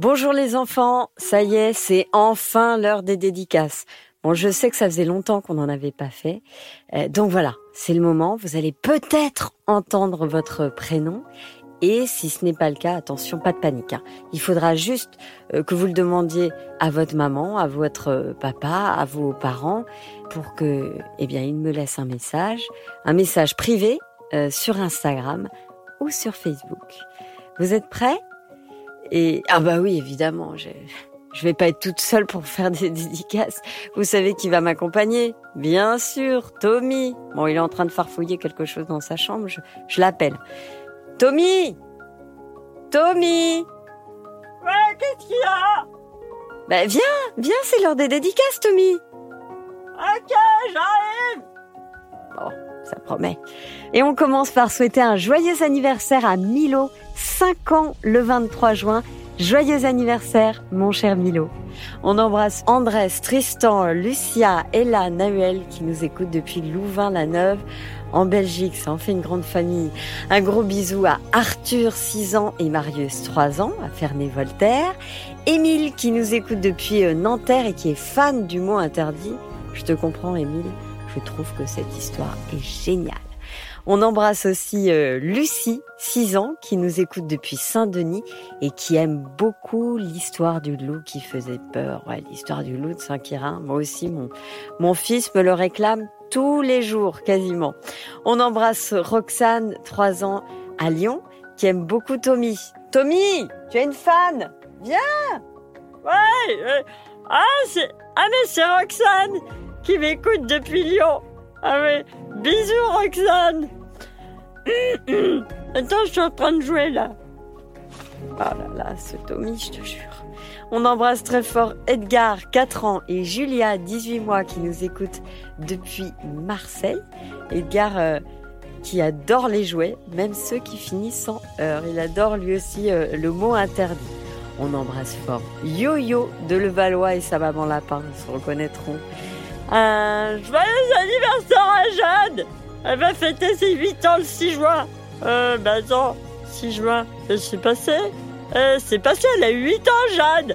Bonjour les enfants, ça y est, c'est enfin l'heure des dédicaces. Bon, je sais que ça faisait longtemps qu'on n'en avait pas fait. Euh, donc voilà, c'est le moment. Vous allez peut-être entendre votre prénom. Et si ce n'est pas le cas, attention, pas de panique. hein. Il faudra juste euh, que vous le demandiez à votre maman, à votre papa, à vos parents, pour que, eh bien, ils me laissent un message, un message privé euh, sur Instagram ou sur Facebook. Vous êtes prêts? Et ah bah oui, évidemment, je je vais pas être toute seule pour faire des dédicaces. Vous savez qui va m'accompagner Bien sûr, Tommy. Bon, il est en train de farfouiller quelque chose dans sa chambre. Je, je l'appelle. Tommy Tommy Ouais, qu'est-ce qu'il y a? Bah viens, viens, c'est l'heure des dédicaces, Tommy. Ok, j'arrive ça promet. Et on commence par souhaiter un joyeux anniversaire à Milo, 5 ans le 23 juin. Joyeux anniversaire, mon cher Milo. On embrasse Andrés, Tristan, Lucia, Ella, Nahuel qui nous écoutent depuis Louvain-la-Neuve en Belgique. Ça en fait une grande famille. Un gros bisou à Arthur, 6 ans, et Marius, 3 ans, à Ferney-Voltaire. Émile qui nous écoute depuis euh, Nanterre et qui est fan du mot interdit. Je te comprends, Émile. Je trouve que cette histoire est géniale. On embrasse aussi euh, Lucie, 6 ans, qui nous écoute depuis Saint-Denis et qui aime beaucoup l'histoire du loup qui faisait peur. Ouais, l'histoire du loup de Saint-Quirin. Moi aussi, mon, mon fils me le réclame tous les jours, quasiment. On embrasse Roxane, 3 ans, à Lyon, qui aime beaucoup Tommy. Tommy, tu es une fan Viens Ouais euh, Ah, c'est... Ah, mais c'est Roxane qui m'écoute depuis Lyon Ah ouais, bisous Roxane Attends, je suis en train de jouer là. Oh là là, ce Tommy, je te jure. On embrasse très fort Edgar, 4 ans, et Julia, 18 mois, qui nous écoute depuis Marseille. Edgar, euh, qui adore les jouets, même ceux qui finissent en heure. Il adore lui aussi euh, le mot interdit. On embrasse fort Yo-Yo de Levallois et sa maman Lapin, ils se reconnaîtront. Un joyeux anniversaire à Jeanne Elle va fêter ses 8 ans le 6 juin. Euh, bah attends, 6 juin, qui s'est passé euh, C'est passé, elle a eu 8 ans, Jeanne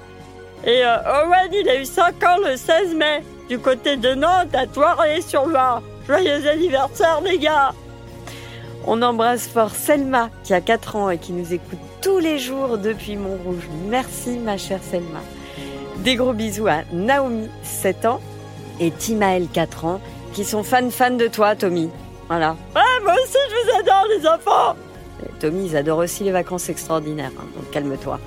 Et euh, Owen, il a eu 5 ans le 16 mai, du côté de Nantes, à Toiré-sur-Loire. Joyeux anniversaire, les gars On embrasse fort Selma, qui a 4 ans et qui nous écoute tous les jours depuis Montrouge. Merci, ma chère Selma. Des gros bisous à Naomi, 7 ans, et Timaël, 4 ans, qui sont fans-fans de toi, Tommy. Voilà. Ah, moi aussi, je vous adore, les enfants Tommy, ils adorent aussi les vacances extraordinaires, hein, donc calme-toi.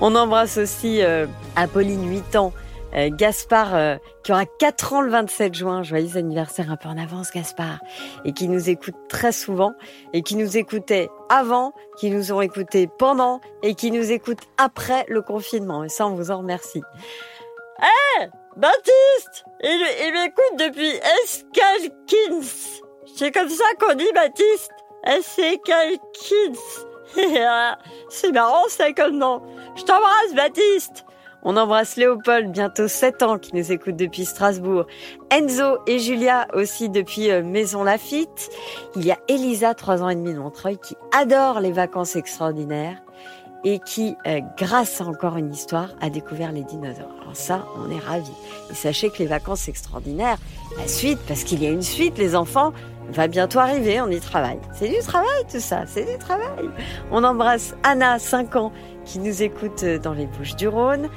On embrasse aussi euh, Apolline, 8 ans, euh, Gaspard, euh, qui aura 4 ans le 27 juin. Joyeux anniversaire un peu en avance, Gaspard. Et qui nous écoute très souvent, et qui nous écoutait avant, qui nous ont écoutés pendant, et qui nous écoute après le confinement. Et ça, on vous en remercie. Baptiste Il, m'écoute depuis Escalkins. C'est comme ça qu'on dit Baptiste. Escalkins. C'est marrant ça comme nom. Je t'embrasse Baptiste. On embrasse Léopold, bientôt 7 ans, qui nous écoute depuis Strasbourg. Enzo et Julia aussi depuis euh, Maison Lafitte. Il y a Elisa, 3 ans et demi de Montreuil, qui adore les vacances extraordinaires et qui, euh, grâce à encore une histoire, a découvert les dinosaures. Alors ça, on est ravis. Et sachez que les vacances extraordinaires, la suite, parce qu'il y a une suite, les enfants, va bientôt arriver, on y travaille. C'est du travail tout ça, c'est du travail. On embrasse Anna, 5 ans, qui nous écoute euh, dans les Bouches du Rhône.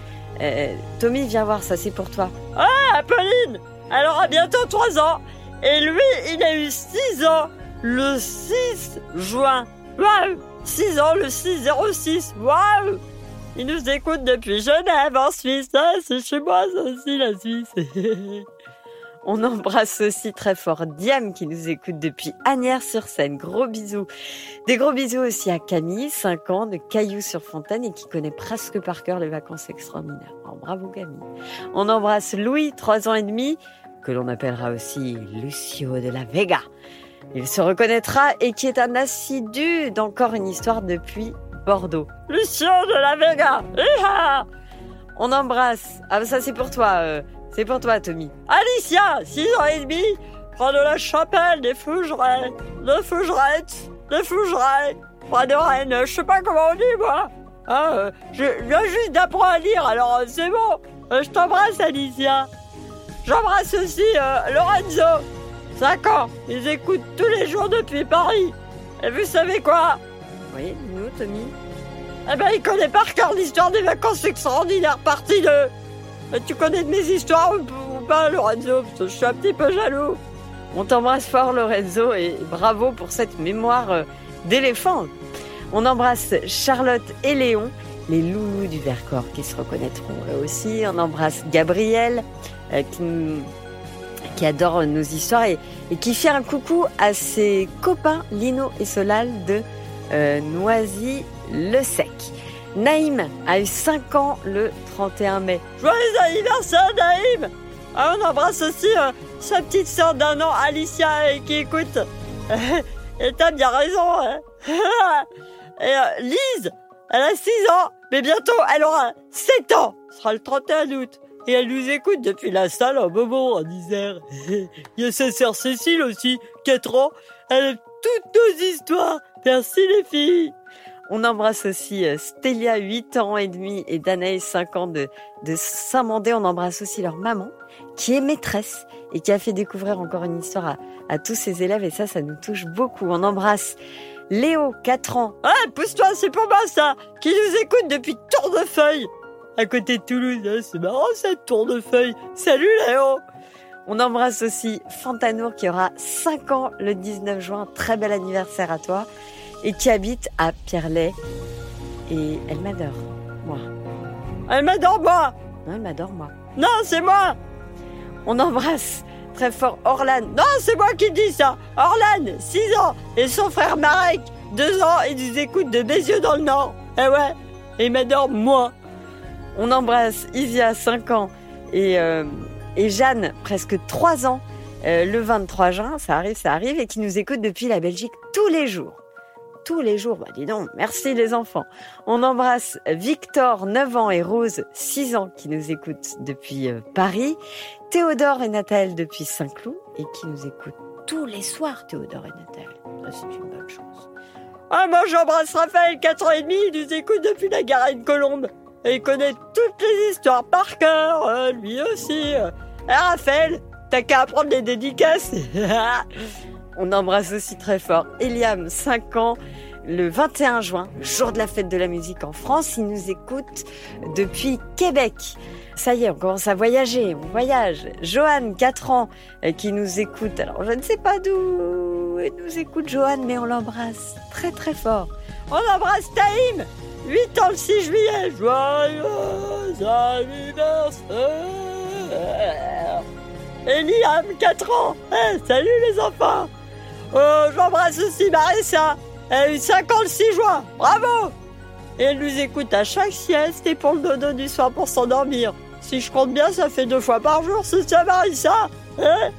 Euh, Tommy, viens voir, ça c'est pour toi. Ah, Pauline Elle aura bientôt 3 ans. Et lui, il a eu 6 ans le 6 juin. Waouh 6 ans le 6-06. Waouh Il nous écoute depuis Genève, en Suisse. Ah, c'est chez moi, ça aussi, la Suisse. On embrasse aussi très fort Diam qui nous écoute depuis Agnières-sur-Seine. Gros bisous. Des gros bisous aussi à Camille, 5 ans, de Cailloux-sur-Fontaine et qui connaît presque par cœur les vacances extraordinaires. Alors, bravo Camille. On embrasse Louis, 3 ans et demi, que l'on appellera aussi Lucio de la Vega. Il se reconnaîtra et qui est un assidu d'encore une histoire depuis Bordeaux. Lucien de la Vega Iha On embrasse. Ah, ça c'est pour toi. euh, c'est pour toi, Tommy. Alicia, 6 ans et demi, près de la chapelle des Fougerets, de Fougerettes, de Fougerets, près de Rennes, je sais pas comment on dit, moi. Ah, euh, je viens juste d'apprendre à lire, alors euh, c'est bon. Je t'embrasse, Alicia. J'embrasse aussi Lorenzo. 5 ans. Ils écoutent tous les jours depuis Paris. Et vous savez quoi? Oui, nous, Tommy? Eh ben, il connaît par cœur l'histoire des vacances extraordinaires, partie 2. Euh, Tu connais de mes histoires ou, pas, Lorenzo? Je suis un petit peu jaloux. On t'embrasse fort, Lorenzo, et bravo pour cette mémoire euh, d'éléphant. On embrasse Charlotte et Léon, les loulous du Vercors qui se reconnaîtront eux aussi. On embrasse Gabriel, euh, qui, nous- qui adore nos histoires et, qui fait un coucou à ses copains Lino et Solal de euh, Noisy-le-Sec. Naïm a eu 5 ans le 31 mai. Joyeux anniversaire, Naïm Ah, On embrasse aussi euh, sa petite sœur d'un an, Alicia, et qui écoute. et t'as bien raison. hein. et euh, Lise, elle a 6 ans, mais bientôt elle aura 7 ans. Ce sera le 31 août. Et elle nous écoute depuis la salle en Beaumont, en Isère. Il y a sa sœur Cécile aussi, 4 ans. Elle aime toutes nos histoires. Merci les filles. On embrasse aussi euh, Stélia, 8 ans et demi, et Danaï, 5 ans de, de Saint-Mandé. On embrasse aussi leur maman, qui est maîtresse et qui a fait découvrir encore une histoire à, à tous ses élèves. Et ça, ça nous touche beaucoup. On embrasse Léo, 4 ans. Ouais, pousse-toi, c'est pour moi ça, qui nous écoute depuis Tournefeuille, à côté de Toulouse. hein, c'est marrant cette Tournefeuille. Salut Léo On embrasse aussi Fantanour, qui aura 5 ans le 19 juin. Très bel anniversaire à toi. Et qui habite à Pierrelet. Et elle m'adore. Moi. Elle m'adore moi Non, elle m'adore, moi. Non, c'est moi On embrasse très fort Orlan. Non, c'est moi qui dis ça Orlan, 6 ans, et son frère Marek, 2 ans, et nous écoute de Bézieux dans le Nord. Eh ouais, et il m'adore moi. On embrasse Isia, 5 ans, et, euh, et Jeanne, presque 3 ans, euh, le 23 juin, ça arrive, ça arrive, et qui nous écoute depuis la Belgique tous les jours. Tous les jours, bah dis donc, merci les enfants. On embrasse Victor, 9 ans, et Rose, 6 ans, qui nous écoutent depuis euh, Paris. Théodore et Nathalie depuis Saint-Cloud, et qui nous écoutent tous les soirs, Théodore et Nathalie. C'est une bonne chose. Ah, moi j'embrasse Raphaël, 4 ans et demi, il nous écoute depuis la Garenne Colombe. Il connaît toutes les histoires par cœur, euh, lui aussi. Euh, Raphaël, t'as qu'à apprendre les dédicaces. On embrasse aussi très fort Eliam, 5 ans, le 21 juin, jour de la fête de la musique en France. Il nous écoute depuis Québec. Ça y est, on commence à voyager, on voyage. Johan, 4 ans, euh, qui nous écoute. Alors, je ne sais pas d'où nous écoute Johan, mais on l'embrasse très très fort. On embrasse Taïm 8 ans le 6 juillet. Joyeux anniversaire. Et Liam 4 ans. Eh, Salut les enfants. Oh, J'embrasse aussi Marissa. Elle a eu 5 ans le 6 juin. Bravo. Et elle nous écoute à chaque sieste et pour le dodo du soir pour s'endormir. Si je compte bien, ça fait deux fois par jour, c'est ça Marissa. Hein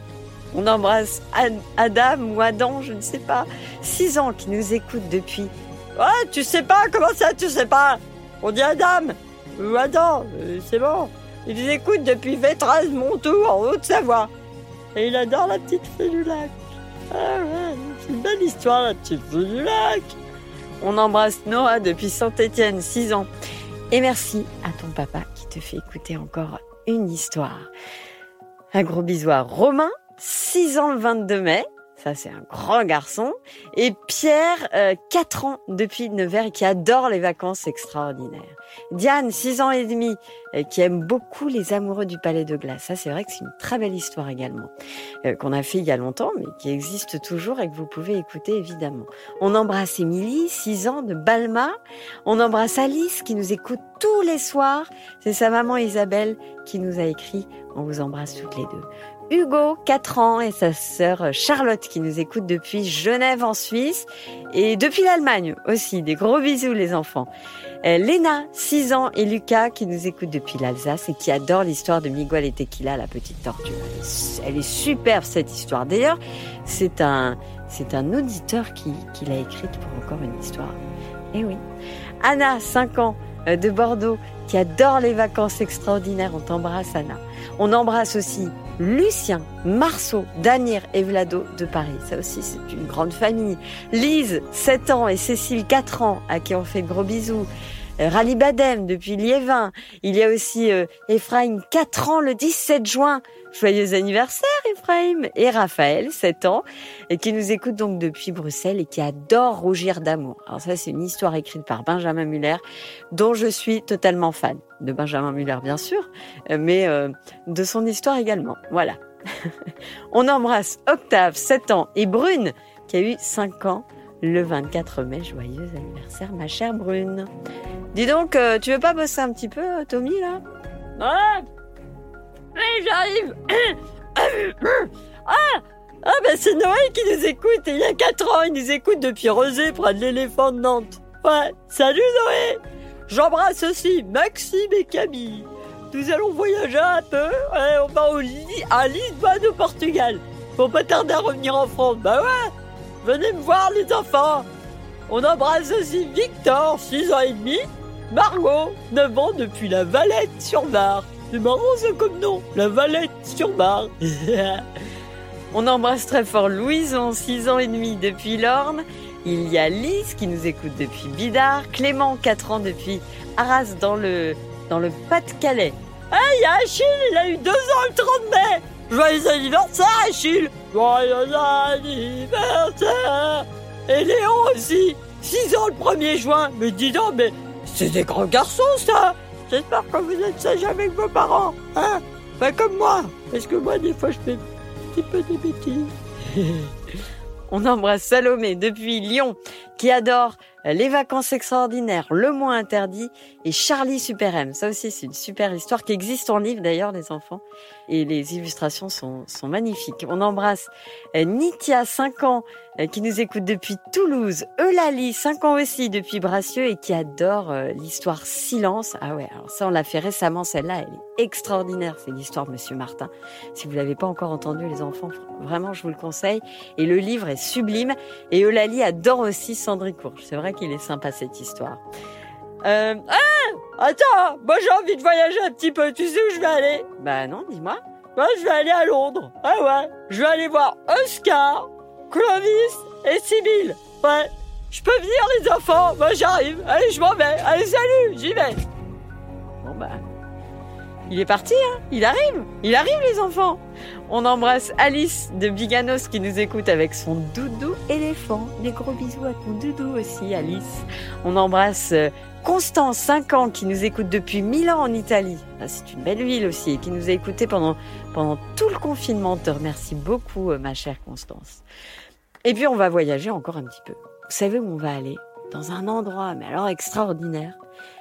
On embrasse Ad- Adam ou Adam, je ne sais pas, 6 ans, qui nous écoute depuis Ouais, tu sais pas, comment ça, tu sais pas? On dit Adam Ou Adam, c'est bon. Il nous écoute depuis Vétraz, Montour, en Haute-Savoie. Et il adore la petite fée du lac. Ah ouais, c'est une belle histoire, la petite fée du lac. On embrasse Noah depuis Saint-Étienne, 6 ans. Et merci à ton papa qui te fait écouter encore une histoire. Un gros bisou à Romain, 6 ans le 22 mai. Ça, c'est un grand garçon. Et Pierre, euh, 4 ans depuis Nevers et qui adore les vacances extraordinaires. Diane, 6 ans et demi, euh, qui aime beaucoup les amoureux du Palais de Glace. Ça, c'est vrai que c'est une très belle histoire également. euh, qu'on a fait il y a longtemps, mais qui existe toujours et que vous pouvez écouter évidemment. On embrasse Émilie, 6 ans, de Balma. On embrasse Alice, qui nous écoute tous les soirs. C'est sa maman Isabelle qui nous a écrit. On vous embrasse toutes les deux. Hugo, 4 ans, et sa sœur Charlotte, qui nous écoute depuis Genève en Suisse. Et depuis l'Allemagne aussi. Des gros bisous, les enfants. Euh, Léna, 6 ans, et Lucas, qui nous écoute depuis l'Alsace et qui adore l'histoire de Miguel et Tequila, la petite tortue. Elle est, superbe, cette histoire. D'ailleurs, c'est un, c'est un auditeur qui, qui l'a écrite pour encore une histoire. Eh oui. Anna, 5 ans, de Bordeaux, qui adore les vacances extraordinaires. On t'embrasse, Anna. On embrasse aussi Lucien, Marceau, Daniel et Vlado de Paris. Ça aussi, c'est une grande famille. Lise, 7 ans, et Cécile, 4 ans, à qui on fait gros bisous. euh, Rally Badem depuis Liévin. Il y a aussi euh, Ephraim, 4 ans le 17 juin. Joyeux anniversaire Ephraim et Raphaël, 7 ans, et qui nous écoute donc depuis Bruxelles et qui adore rougir d'amour. Alors ça, c'est une histoire écrite par Benjamin Muller, dont je suis totalement fan. De Benjamin Muller, bien sûr, euh, mais de son histoire également. Voilà. On embrasse Octave, 7 ans, et Brune, qui a eu 5 ans le 24 mai. Joyeux anniversaire, ma chère Brune. Dis donc, euh, tu veux pas bosser un petit peu, euh, Tommy, là? Ah Oui, j'arrive Ah Ah, ben c'est Noël qui nous écoute, il y a 4 ans, il nous écoute depuis Rosé, près de l'éléphant de Nantes. Ouais, salut Noé J'embrasse aussi Maxime et Camille. Nous allons voyager un peu, on va au à Lisbonne au Portugal. Faut pas tarder à revenir en France, bah ouais Venez me voir les enfants On embrasse aussi Victor, 6 ans et demi, Margot, 9 ans depuis la Valette sur Bar. C'est marrant ça comme nom, la Valette sur Bar. On embrasse très fort Louison, 6 ans et demi depuis l'Orne. Il y a Lise qui nous écoute depuis Bidart, Clément, 4 ans depuis Arras dans le, dans le Pas-de-Calais. Hey, Achille, il a eu 2 ans le 30 mai. Joyeux anniversaire, Achille. Joyeux anniversaire. Et Léon aussi. 6 ans le 1er juin. Mais dis donc, mais c'est des grands garçons, ça J'espère que vous êtes sages avec vos parents, hein? Comme moi Parce que moi, des fois, je fais un petit peu des bêtises. On embrasse Salomé depuis Lyon, qui adore les vacances extraordinaires, Le mois interdit et Charlie Super. Ça aussi, c'est une super histoire qui existe en livre d'ailleurs, les enfants. Et les illustrations sont, sont magnifiques. On embrasse euh, Nitia, 5 ans, qui nous écoute depuis Toulouse. Eulalie, 5 ans aussi, depuis Bracieux et qui adore euh, l'histoire Silence. Ah ouais, alors ça, on l'a fait récemment, celle-là, elle est extraordinaire. C'est l'histoire de Monsieur Martin. Si vous l'avez pas encore entendu, les enfants, vraiment, je vous le conseille. Et le livre est sublime. Et Eulalie adore aussi Cendricourt. C'est vrai qu'il est sympa cette histoire. Euh, ah Attends, moi j'ai envie de voyager un petit peu, tu sais où je vais aller? Bah non, dis-moi. Moi je vais aller à Londres. Ah ouais, je vais aller voir Oscar, Clovis et Sibyl. Ouais, je peux venir les enfants, moi j'arrive. Allez, je m'en vais. Allez, salut, j'y vais. Bon bah, il est parti, hein Il arrive Il arrive les enfants On embrasse Alice de Biganos qui nous écoute avec son doudou éléphant. Des gros bisous à ton doudou aussi, Alice. On embrasse euh, Constance, 5 ans, qui nous écoute depuis Milan en Italie. Ah, c'est une belle ville aussi, et qui nous a écouté pendant, pendant tout le confinement. On te remercie beaucoup, euh, ma chère Constance. Et puis on va voyager encore un petit peu. Vous savez où on va aller? Dans un endroit, mais alors extraordinaire.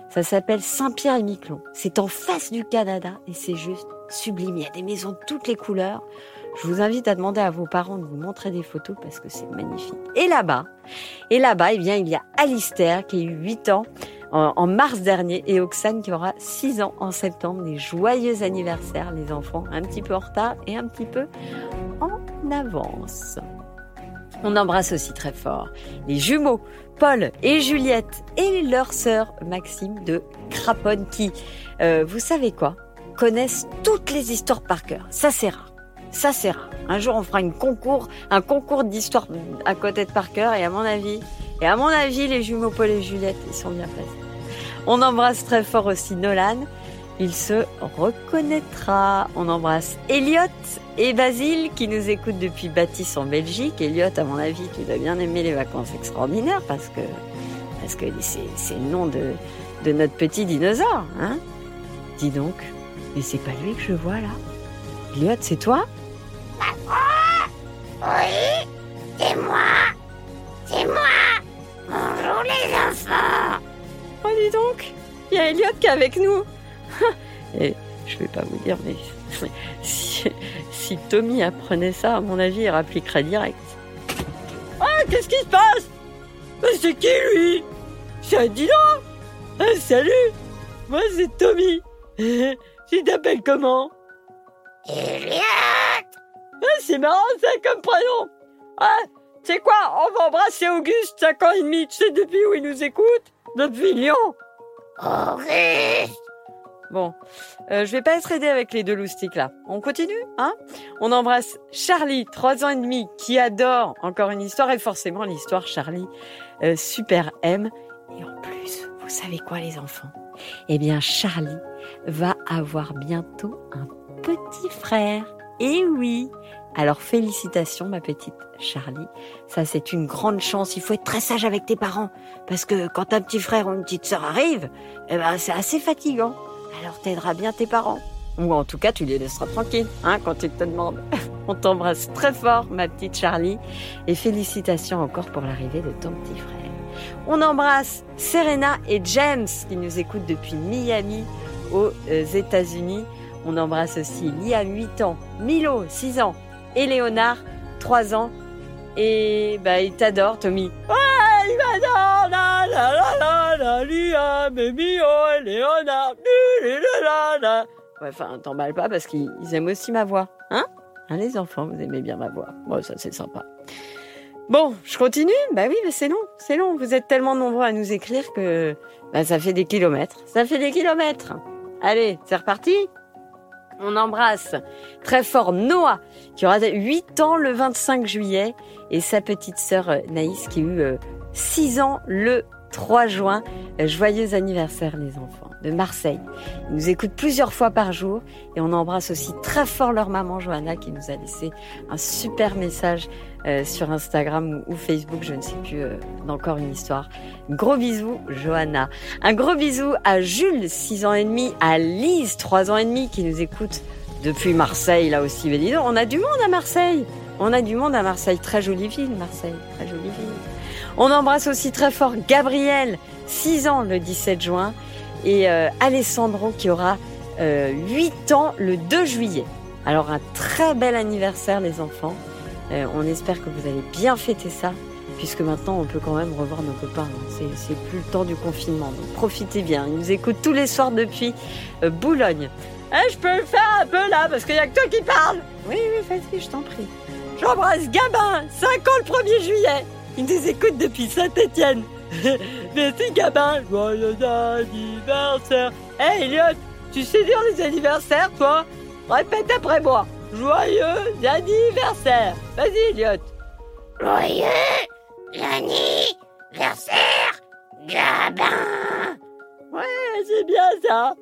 Ça s'appelle Saint-Pierre-et-Miquelon. C'est en face du Canada et c'est juste sublime. Il y a des maisons de toutes les couleurs. Je vous invite à demander à vos parents de vous montrer des photos parce que c'est magnifique. Et là-bas, et là-bas, eh bien, il y a Alistair qui a eu 8 ans en, mars dernier et Oxane qui aura 6 ans en septembre. Des joyeux anniversaires, les enfants. Un petit peu en retard et un petit peu en avance. On embrasse aussi très fort les jumeaux Paul et Juliette et leur sœur Maxime de Craponne qui, euh, vous savez quoi, connaissent toutes les histoires par cœur. Ça c'est. Ça c'est. Un jour on fera une concours, un concours d'histoires à côté de par cœur et à mon avis, et à mon avis les jumeaux Paul et Juliette ils sont bien placés. On embrasse très fort aussi Nolan il se reconnaîtra. On embrasse Elliot et Basile qui nous écoutent depuis Baptiste en Belgique. Elliot, à mon avis, tu dois bien aimer les vacances extraordinaires parce que parce que c'est le nom de, de notre petit dinosaure. Hein Dis donc, mais c'est pas lui que je vois là. Elliot, c'est toi? Oui, c'est moi? C'est moi? Bonjour les enfants. Oh, dis donc, il y a Elliot qui est avec nous. Et je vais pas vous dire, mais si, Tommy apprenait ça, à mon avis, il rappliquerait direct. Ah, qu'est-ce qui se passe? C'est qui lui? C'est un dino ah, Salut Moi, c'est Tommy. tu t'appelles comment? Elliot ah, C'est marrant ça comme prénom. Ah, c'est quoi? On va embrasser Auguste, 5 ans et demi. Tu sais depuis où il nous écoute? Depuis Lyon. Auguste Bon, euh, je vais pas être aidée avec les deux loustiques là. On continue, hein? On embrasse Charlie, trois ans et demi, qui adore encore une histoire et forcément l'histoire Charlie euh, super aime. Et en plus, vous savez quoi les enfants? Eh bien Charlie va avoir bientôt un petit frère. Et oui Alors félicitations ma petite Charlie. Ça c'est une grande chance. Il faut être très sage avec tes parents. Parce que quand un petit frère ou une petite sœur arrive, eh ben, c'est assez fatigant. Alors t'aideras bien tes parents. Ou en tout cas, tu les laisseras tranquilles, hein, quand ils te demandent. On t'embrasse très fort, ma petite Charlie. Et félicitations encore pour l'arrivée de ton petit frère. On embrasse Serena et James qui nous écoutent depuis Miami aux euh, États-Unis. On embrasse aussi Liam, 8 ans, Milo, 6 ans, et Léonard, 3 ans. Et bah, il t'adore, Tommy. Ouais, il m'adore, la la la la Liam et Léonard, Ouais, enfin, t'emballes pas parce qu'ils ils aiment aussi ma voix. Hein? Hein, les enfants, vous aimez bien ma voix. Bon, ça, c'est sympa. Bon, je continue? Bah oui, mais c'est long, c'est long. Vous êtes tellement nombreux à nous écrire que bah, ça fait des kilomètres. Ça fait des kilomètres. Allez, c'est reparti on embrasse très fort Noah, qui aura 8 ans le 25 juillet, et sa petite sœur euh, Naïs, qui a eu 6 ans le 3 juin. Euh, Joyeux anniversaire les enfants de Marseille. Ils nous écoutent plusieurs fois par jour et on embrasse aussi très fort leur maman Johanna qui nous a laissé un super message euh, sur Instagram ou, Facebook, je ne sais plus, euh, d'encore une histoire. Gros bisous Johanna. Un gros bisou à Jules, 6 ans et demi, à Lise, 3 ans et demi, qui nous écoute depuis Marseille là aussi. Mais on a du monde à Marseille. On a du monde à Marseille. Très jolie ville, Marseille. Très jolie ville. On embrasse aussi très fort Gabriel, 6 ans le 17 juin, et euh, Alessandro qui aura euh, 8 ans le 2 juillet. Alors un très bel anniversaire les enfants. Euh, on espère que vous allez bien fêter ça, puisque maintenant on peut quand même revoir nos copains. hein. C'est, plus le temps du confinement, donc profitez bien. Ils nous écoutent tous les soirs depuis euh, Boulogne. Eh, je peux le faire un peu là, parce qu'il y a que toi qui parle. Oui, oui, vas-y, je t'en prie. J'embrasse Gabin, 5 ans le 1er juillet. Il nous écoute depuis Saint-Étienne. Merci Gabin, joyeux anniversaire. Hé Elliot, tu sais dire les anniversaires toi? Répète après moi. Joyeux anniversaire. Vas-y Elliot. Joyeux l'anniversaire, Gabin Ouais, c'est bien ça.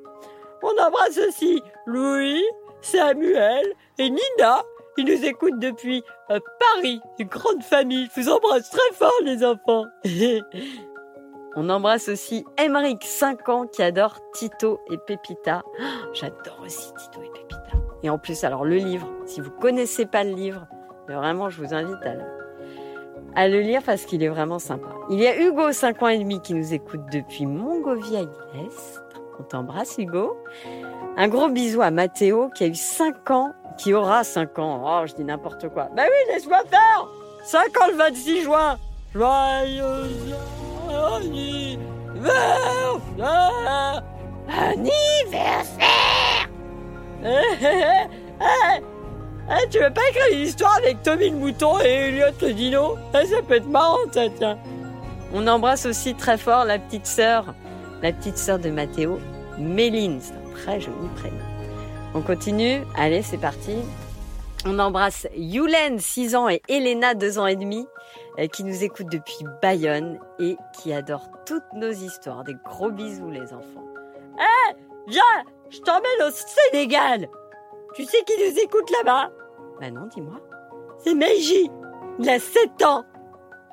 On embrasse aussi Louis, Samuel et Nina. Ils nous écoutent depuis euh, Paris, une grande famille. Je vous embrasse très fort les enfants. On embrasse aussi Emeric, 5 ans, qui adore Tito et Pépita. J'adore aussi Tito et Pépita. Et en plus, alors le livre, si vous connaissez pas le livre, vraiment, je vous invite à le, lire parce qu'il est vraiment sympa. Il y a Hugo, 5 ans et demi, qui nous écoute depuis Mongovia Est. On t'embrasse, Hugo. Un gros bisou à Mathéo, qui a eu 5 ans, qui aura 5 ans. Oh, je dis n'importe quoi. bah oui, laisse-moi faire. 5 ans le 26 juin. Joyeux anniversaire. Anniversaire Eh, eh, eh, eh. Tu veux pas écrire une histoire avec Tommy le mouton et Elliot le dino? Ça peut être marrant, ça, tiens. On embrasse aussi très fort la petite sœur, la petite sœur de Mathéo, Méline. Très joli prénom. On continue. Allez, c'est parti. On embrasse Yulen, 6 ans, et Elena, 2 ans et demi, euh, qui nous écoutent depuis Bayonne et qui adorent toutes nos histoires. Des gros bisous, les enfants. Viens, je t'emmène au Sénégal. Tu sais qui nous écoute là-bas? Bah non, dis-moi. C'est Meiji. Il a 7 ans.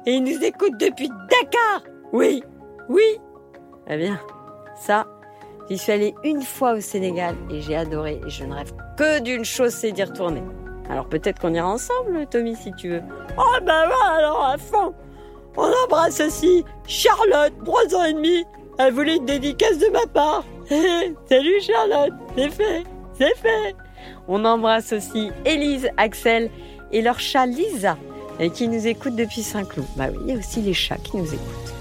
Et il nous écoute depuis Dakar. Oui, oui. Eh bien, ça, j'y suis allée une fois au Sénégal et j'ai adoré. Et je ne rêve que d'une chose, c'est d'y retourner. Alors peut-être qu'on ira ensemble, Tommy, si tu veux. Oh ben ouais, alors à fond. On embrasse aussi Charlotte, 3 ans et demi. Elle voulait une dédicace de ma part. Salut Charlotte, c'est fait, c'est fait. On embrasse aussi Élise, Axel et leur chat Lisa, et qui nous écoute depuis Saint-Cloud. Bah oui, il y a aussi les chats qui nous écoutent.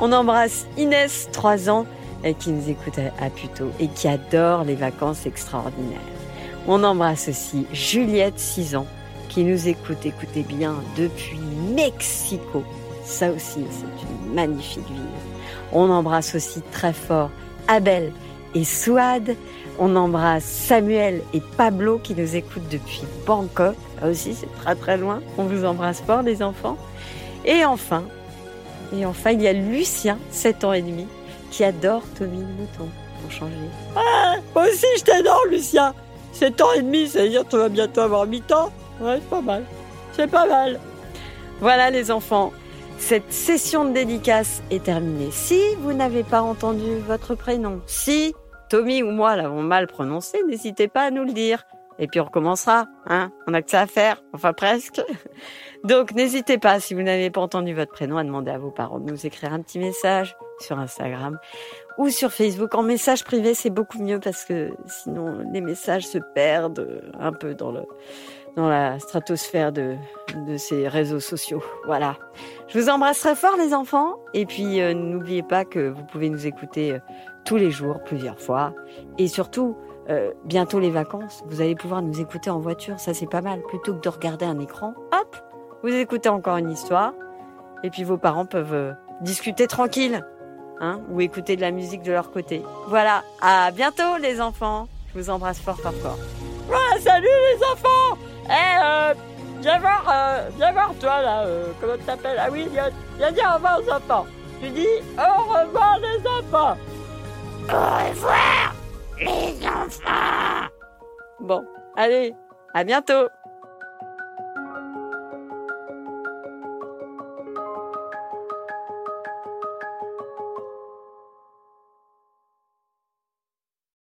On embrasse Inès, 3 ans, et qui nous écoute à, Puteaux et qui adore les vacances extraordinaires. On embrasse aussi Juliette, 6 ans, qui nous écoute, écoutez bien, depuis Mexico. Ça aussi, c'est une magnifique ville. On embrasse aussi très fort Abel et Souad. On embrasse Samuel et Pablo qui nous écoutent depuis Bangkok. Là aussi, c'est très très loin. On vous embrasse fort, les enfants. Et enfin, et enfin, il y a Lucien, 7 ans et demi, qui adore Tommy le mouton, pour changer. Ah, moi aussi je t'adore Lucien 7 ans et demi, ça veut dire que tu vas bientôt avoir 8 ans Ouais, c'est pas mal. C'est pas mal. Voilà les enfants, cette session de dédicace est terminée. Si vous n'avez pas entendu votre prénom, si Tommy ou moi l'avons mal prononcé, n'hésitez pas à nous le dire. Et puis on recommencera, hein On a que ça à faire, enfin presque. Donc n'hésitez pas, si vous n'avez pas entendu votre prénom, à demander à vos parents de nous écrire un petit message sur Instagram ou sur Facebook. En message privé, c'est beaucoup mieux parce que sinon les messages se perdent un peu dans le dans la stratosphère de, de ces réseaux sociaux. Voilà. Je vous embrasse très fort les enfants et puis euh, n'oubliez pas que vous pouvez nous écouter euh, tous les jours, plusieurs fois et surtout euh, bientôt les vacances, vous allez pouvoir nous écouter en voiture, ça c'est pas mal. Plutôt que de regarder un écran, hop, vous écoutez encore une histoire et puis vos parents peuvent euh, discuter tranquille hein, ou écouter de la musique de leur côté. Voilà, à bientôt les enfants. Je vous embrasse fort fort fort. Ouais, salut les enfants Eh, euh, viens voir, euh, viens voir toi là, euh, comment tu t'appelles? Ah oui, viens, viens dire au revoir aux enfants. Tu dis au revoir les enfants. Au revoir, enfants. Bon, allez, à bientôt